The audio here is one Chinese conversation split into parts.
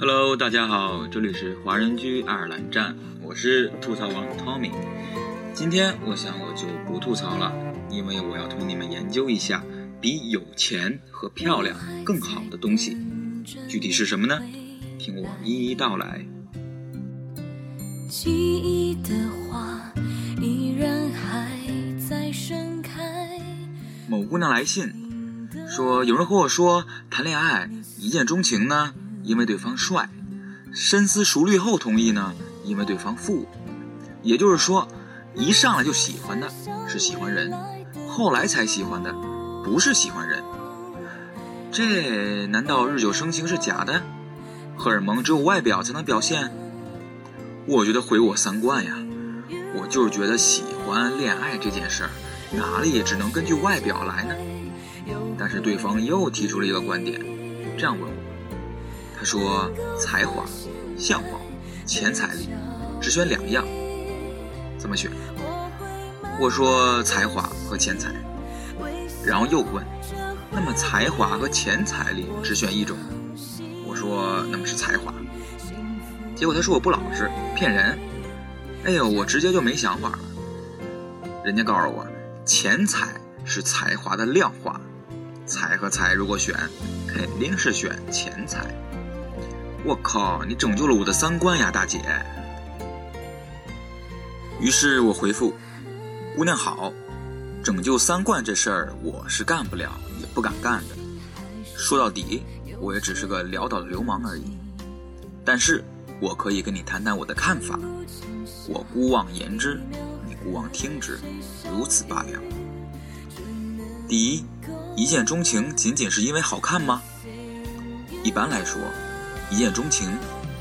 Hello，大家好，这里是华人居爱尔兰站，我是吐槽王 Tommy。今天我想我就不吐槽了，因为我要同你们研究一下比有钱和漂亮更好的东西，具体是什么呢？听我一一道来。记忆的花依然还在盛开。某姑娘来信说，有人和我说谈恋爱一见钟情呢。因为对方帅，深思熟虑后同意呢？因为对方富，也就是说，一上来就喜欢的是喜欢人，后来才喜欢的不是喜欢人。这难道日久生情是假的？荷尔蒙只有外表才能表现？我觉得毁我三观呀！我就是觉得喜欢恋爱这件事儿，哪里也只能根据外表来呢？但是对方又提出了一个观点，这样问我。他说：“才华、相貌、钱财里，只选两样，怎么选？”我说：“才华和钱财。”然后又问：“那么才华和钱财里只选一种？”我说：“那么是才华。”结果他说我不老实，骗人。哎呦，我直接就没想法了。人家告诉我，钱财是才华的量化，财和财如果选，肯定是选钱财。我靠！你拯救了我的三观呀，大姐。于是我回复：“姑娘好，拯救三观这事儿我是干不了，也不敢干的。说到底，我也只是个潦倒的流氓而已。但是我可以跟你谈谈我的看法。我姑妄言之，你姑妄听之，如此罢了。第一，一见钟情仅仅是因为好看吗？一般来说。”一见钟情，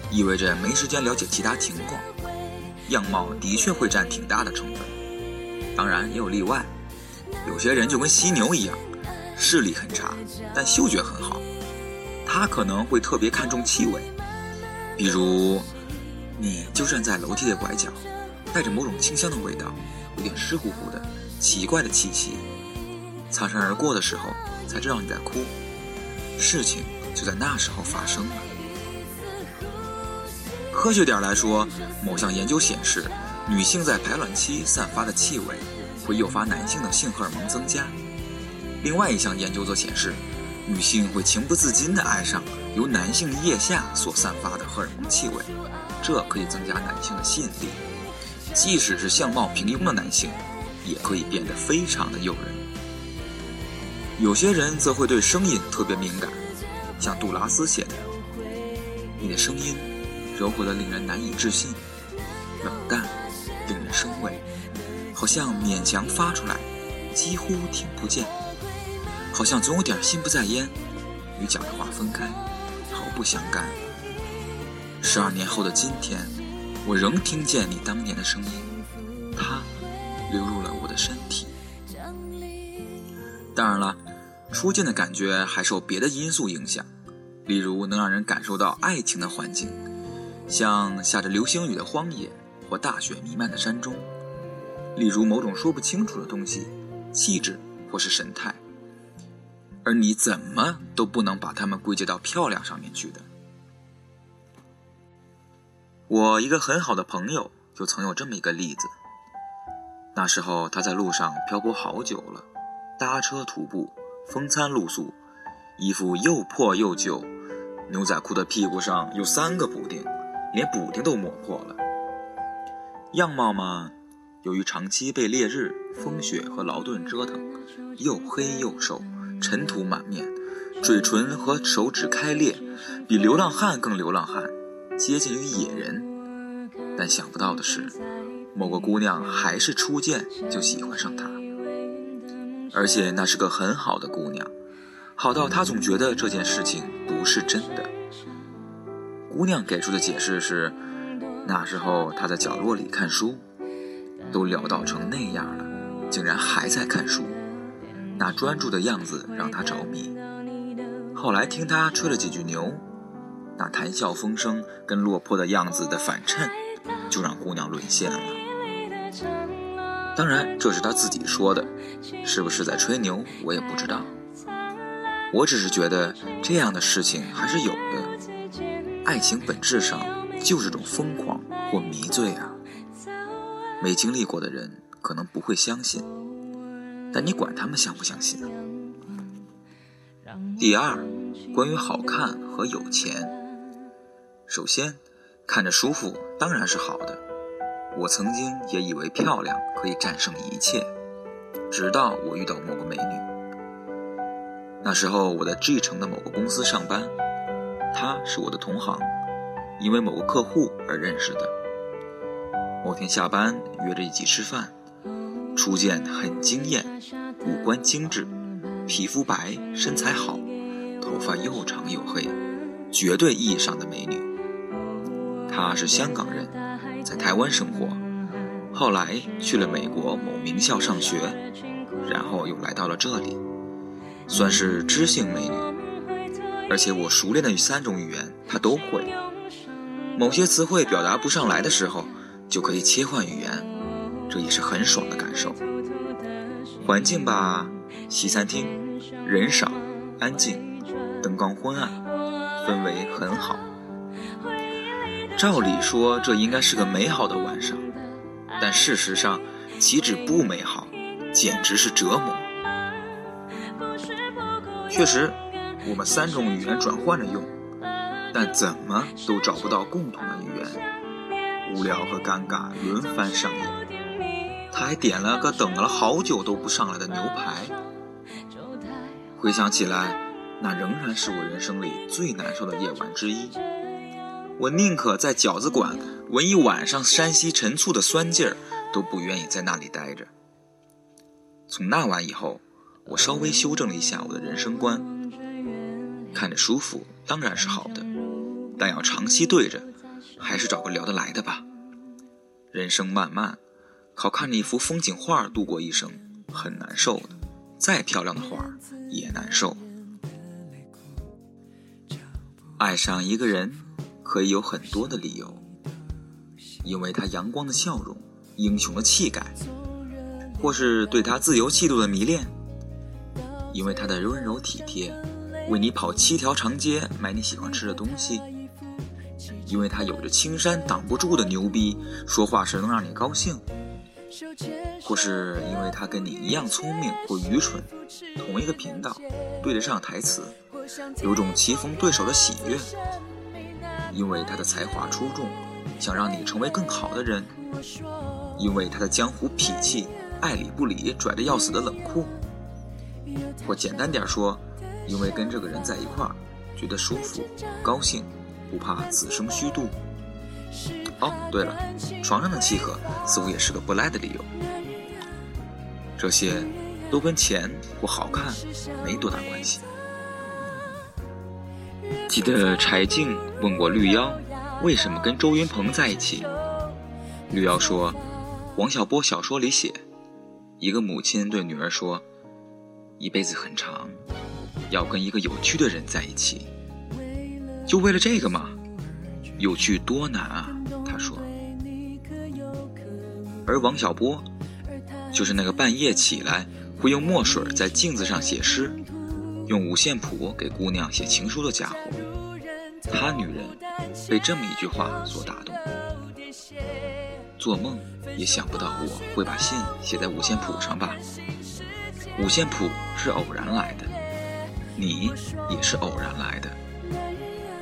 意味着没时间了解其他情况，样貌的确会占挺大的成分。当然也有例外，有些人就跟犀牛一样，视力很差，但嗅觉很好，他可能会特别看重气味。比如，你就站在楼梯的拐角，带着某种清香的味道，有点湿乎乎的奇怪的气息，擦身而过的时候才知道你在哭，事情就在那时候发生了。科学点来说，某项研究显示，女性在排卵期散发的气味会诱发男性的性荷尔蒙增加。另外一项研究则显示，女性会情不自禁地爱上由男性腋下所散发的荷尔蒙气味，这可以增加男性的吸引力。即使是相貌平庸的男性，也可以变得非常的诱人。有些人则会对声音特别敏感，像杜拉斯写的：“你的声音。”柔和的令人难以置信，冷淡，令人生畏，好像勉强发出来，几乎听不见，好像总有点心不在焉，与讲的话分开，毫不相干。十二年后的今天，我仍听见你当年的声音，它流入了我的身体。当然了，初见的感觉还受别的因素影响，例如能让人感受到爱情的环境。像下着流星雨的荒野，或大雪弥漫的山中，例如某种说不清楚的东西，气质或是神态，而你怎么都不能把它们归结到漂亮上面去的。我一个很好的朋友就曾有这么一个例子。那时候他在路上漂泊好久了，搭车徒步，风餐露宿，衣服又破又旧，牛仔裤的屁股上有三个补丁。连补丁都磨破了，样貌嘛，由于长期被烈日、风雪和劳顿折腾，又黑又瘦，尘土满面，嘴唇和手指开裂，比流浪汉更流浪汉，接近于野人。但想不到的是，某个姑娘还是初见就喜欢上他，而且那是个很好的姑娘，好到他总觉得这件事情不是真的。姑娘给出的解释是，那时候她在角落里看书，都潦倒成那样了，竟然还在看书，那专注的样子让她着迷。后来听他吹了几句牛，那谈笑风生跟落魄的样子的反衬，就让姑娘沦陷了。当然，这是他自己说的，是不是在吹牛，我也不知道。我只是觉得这样的事情还是有的。爱情本质上就是种疯狂或迷醉啊。没经历过的人可能不会相信，但你管他们相不相信啊？第二，关于好看和有钱。首先，看着舒服当然是好的。我曾经也以为漂亮可以战胜一切，直到我遇到某个美女。那时候我在 G 城的某个公司上班，她是我的同行，因为某个客户而认识的。某天下班约着一起吃饭，初见很惊艳，五官精致，皮肤白，身材好，头发又长又黑，绝对意义上的美女。她是香港人，在台湾生活，后来去了美国某名校上学，然后又来到了这里，算是知性美女。而且我熟练的三种语言他都会，某些词汇表达不上来的时候，就可以切换语言，这也是很爽的感受。环境吧，西餐厅，人少，安静，灯光昏暗，氛围很好。照理说，这应该是个美好的晚上，但事实上，岂止不美好，简直是折磨。确实，我们三种语言转换着用，但怎么都找不到共同的语言，无聊和尴尬轮番上演。他还点了个等了好久都不上来的牛排。回想起来，那仍然是我人生里最难受的夜晚之一。我宁可在饺子馆闻一晚上山西陈醋的酸劲儿，都不愿意在那里待着。从那晚以后，我稍微修正了一下我的人生观：看着舒服当然是好的，但要长期对着，还是找个聊得来的吧。人生漫漫，靠看着一幅风景画度过一生，很难受的。再漂亮的画也难受。爱上一个人。可以有很多的理由，因为他阳光的笑容、英雄的气概，或是对他自由气度的迷恋；因为他的温柔体贴，为你跑七条长街买你喜欢吃的东西；因为他有着青山挡不住的牛逼，说话时能让你高兴；或是因为他跟你一样聪明或愚蠢，同一个频道，对得上台词，有种棋逢对手的喜悦。因为他的才华出众，想让你成为更好的人；因为他的江湖痞气，爱理不理，拽着要死的冷酷；或简单点说，因为跟这个人在一块儿，觉得舒服、高兴，不怕此生虚度。哦，对了，床上的契合似乎也是个不赖的理由。这些都跟钱或好看没多大关系。记得柴静问过绿妖，为什么跟周云鹏在一起？绿妖说，王小波小说里写，一个母亲对女儿说，一辈子很长，要跟一个有趣的人在一起，就为了这个吗？有趣多难啊！他说。而王小波，就是那个半夜起来会用墨水在镜子上写诗。用五线谱给姑娘写情书的家伙，他女人被这么一句话所打动，做梦也想不到我会把信写在五线谱上吧？五线谱是偶然来的，你也是偶然来的。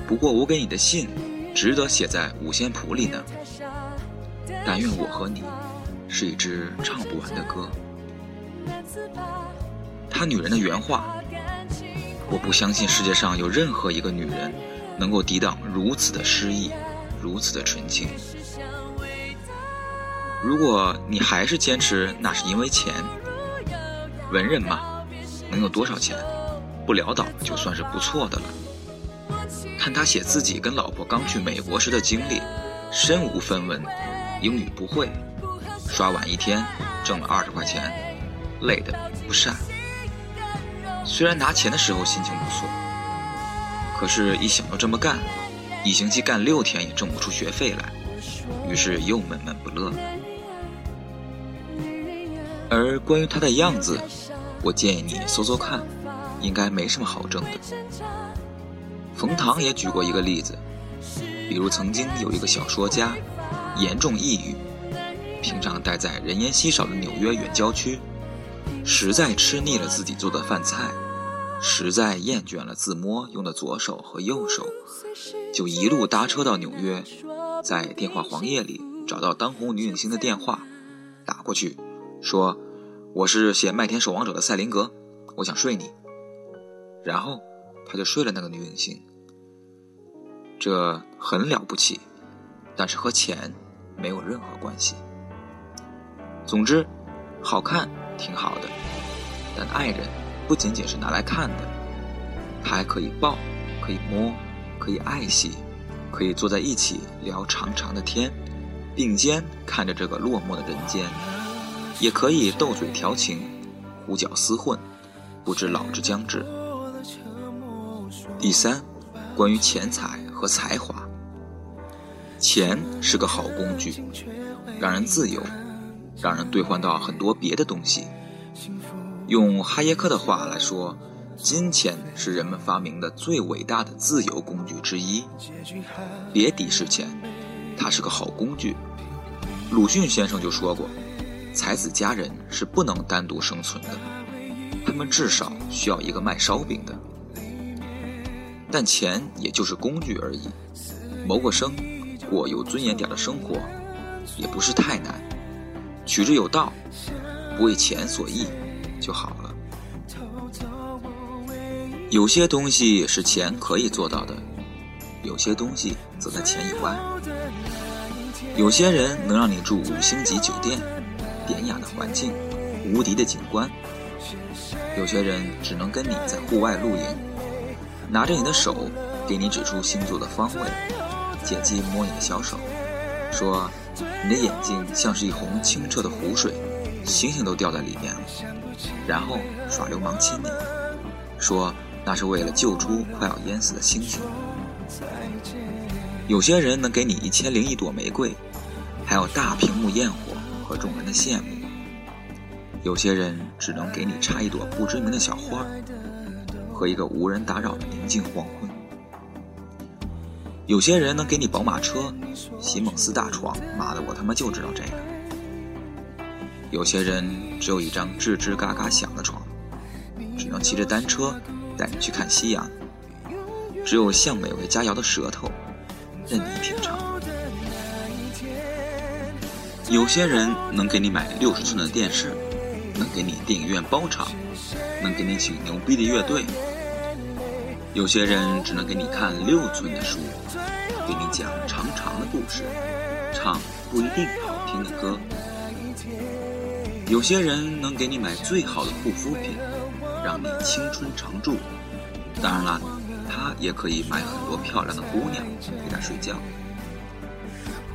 不过我给你的信值得写在五线谱里呢。但愿我和你是一支唱不完的歌。他女人的原话。我不相信世界上有任何一个女人能够抵挡如此的诗意，如此的纯情。如果你还是坚持那是因为钱，文人嘛，能有多少钱？不潦倒就算是不错的了。看他写自己跟老婆刚去美国时的经历，身无分文，英语不会，刷碗一天挣了二十块钱，累得不善。虽然拿钱的时候心情不错，可是，一想到这么干，一星期干六天也挣不出学费来，于是又闷闷不乐。而关于他的样子，我建议你搜搜看，应该没什么好争的。冯唐也举过一个例子，比如曾经有一个小说家，严重抑郁，平常待在人烟稀少的纽约远郊区，实在吃腻了自己做的饭菜，实在厌倦了自摸用的左手和右手，就一路搭车到纽约，在电话黄页里找到当红女影星的电话，打过去，说：“我是写《麦田守望者》的赛林格，我想睡你。”然后他就睡了那个女影星。这很了不起，但是和钱没有任何关系。总之，好看挺好的，但爱人不仅仅是拿来看的，他还可以抱，可以摸，可以爱惜，可以坐在一起聊长长的天，并肩看着这个落寞的人间，也可以斗嘴调情，胡搅厮混，不知老之将至。第三，关于钱财。和才华，钱是个好工具，让人自由，让人兑换到很多别的东西。用哈耶克的话来说，金钱是人们发明的最伟大的自由工具之一。别敌视钱，它是个好工具。鲁迅先生就说过，才子佳人是不能单独生存的，他们至少需要一个卖烧饼的。但钱也就是工具而已，谋个生，过有尊严点的生活，也不是太难。取之有道，不为钱所役就好了。有些东西是钱可以做到的，有些东西则在钱以外。有些人能让你住五星级酒店，典雅的环境，无敌的景观；有些人只能跟你在户外露营。拿着你的手，给你指出星座的方位，借机摸你的小手，说你的眼睛像是一泓清澈的湖水，星星都掉在里面了。然后耍流氓亲你，说那是为了救出快要淹死的星星。有些人能给你一千零一朵玫瑰，还有大屏幕焰火和众人的羡慕；有些人只能给你插一朵不知名的小花。和一个无人打扰的宁静黄昏。有些人能给你宝马车、席梦思大床，妈的，我他妈就知道这个。有些人只有一张吱吱嘎嘎响的床，只能骑着单车带你去看夕阳。只有向美味佳肴的舌头，任你品尝。有些人能给你买六十寸的电视，能给你电影院包场。能给你请牛逼的乐队，有些人只能给你看六寸的书，给你讲长长的故事，唱不一定好听的歌。有些人能给你买最好的护肤品，让你青春常驻。当然了，他也可以买很多漂亮的姑娘陪他睡觉。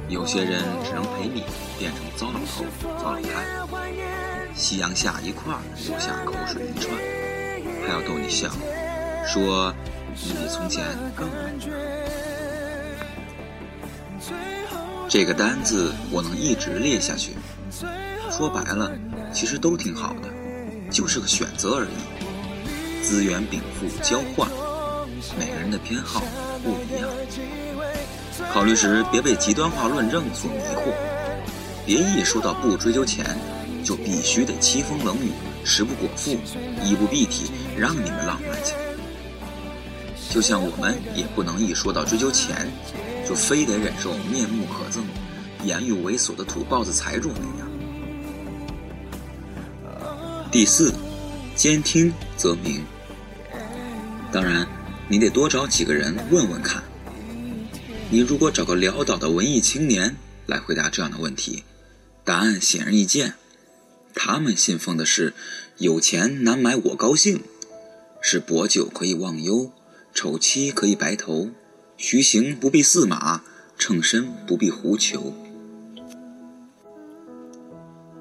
有些人只能陪你变成糟老头、糟老太。夕阳下一块儿流下口水一串，还要逗你笑，说你比从前更美。这个单子我能一直列下去。说白了，其实都挺好的，就是个选择而已。资源禀赋交换，每个人的偏好不一样。考虑时别被极端化论证所迷惑，别一说到不追究钱。就必须得凄风冷雨、食不果腹、衣不蔽体，让你们浪漫去。就像我们也不能一说到追求钱，就非得忍受面目可憎、言语猥琐的土包子财主那样。第四，兼听则明。当然，你得多找几个人问问看。你如果找个潦倒的文艺青年来回答这样的问题，答案显而易见。他们信奉的是“有钱难买我高兴”，是薄酒可以忘忧，丑妻可以白头，徐行不必驷马，乘身不必狐裘。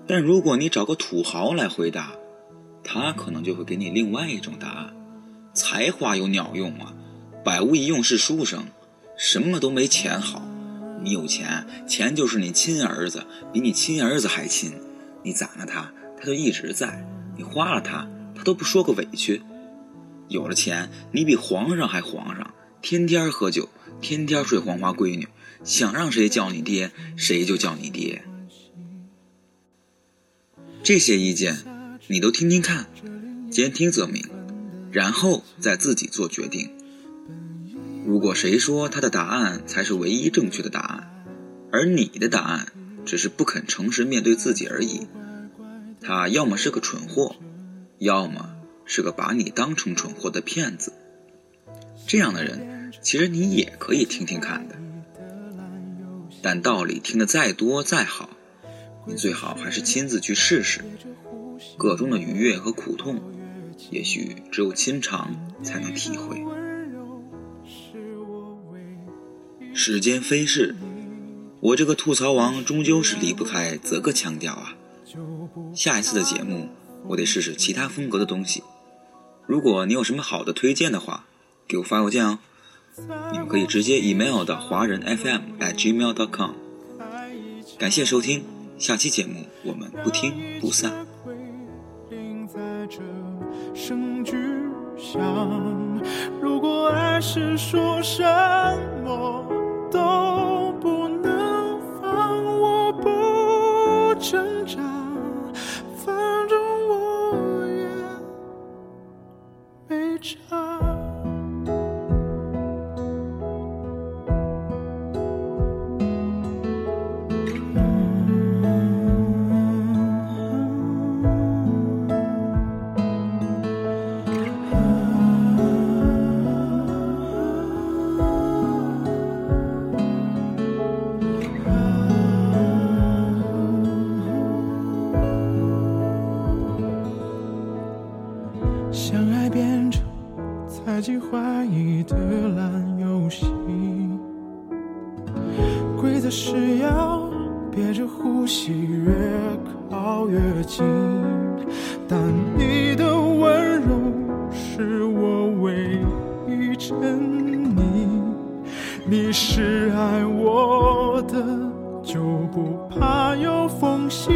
但如果你找个土豪来回答，他可能就会给你另外一种答案：才华有鸟用啊，百无一用是书生，什么都没钱好。你有钱，钱就是你亲儿子，比你亲儿子还亲。你攒了他，他就一直在；你花了他，他都不说个委屈。有了钱，你比皇上还皇上，天天喝酒，天天睡黄花闺女，想让谁叫你爹，谁就叫你爹。这些意见，你都听听看，兼听则明，然后再自己做决定。如果谁说他的答案才是唯一正确的答案，而你的答案只是不肯诚实面对自己而已，他要么是个蠢货，要么是个把你当成蠢货的骗子。这样的人，其实你也可以听听看的。但道理听得再多再好，你最好还是亲自去试试。个中的愉悦和苦痛，也许只有亲尝才能体会。世间飞逝，我这个吐槽王终究是离不开泽哥腔调啊。下一次的节目，我得试试其他风格的东西。如果你有什么好的推荐的话，给我发邮件哦。你们可以直接 email 到华人 FM at gmail.com。感谢收听，下期节目我们不听不散。如果爱是说什么？你是爱我的，就不怕有缝隙，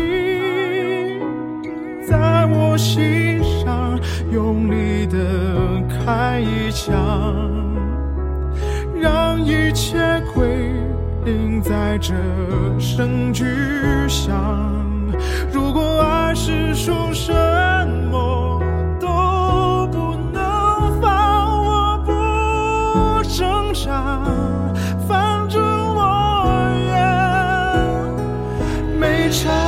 在我心上用力的。开一枪，让一切归零，在这声巨响。如果爱是说什也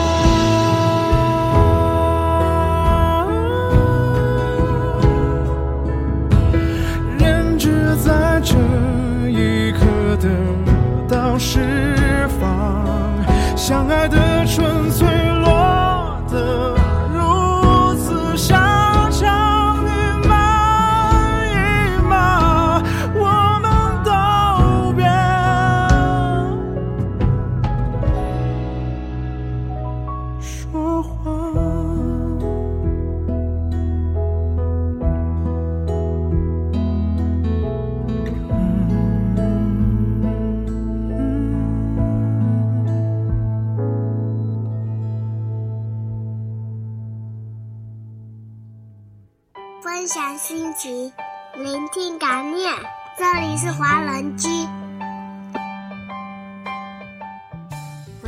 心情，聆听感念。这里是华人居，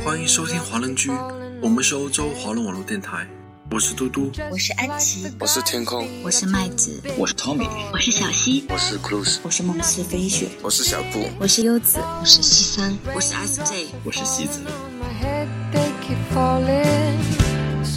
欢迎收听华人居。我们是欧洲华人网络电台。我是嘟嘟，我是安琪，我是天空，我是麦子，我是 Tommy，我是小溪，我是 Cruz，我是梦思飞雪，我是小布，我是优子，我是西三，我是 SJ，我是西子。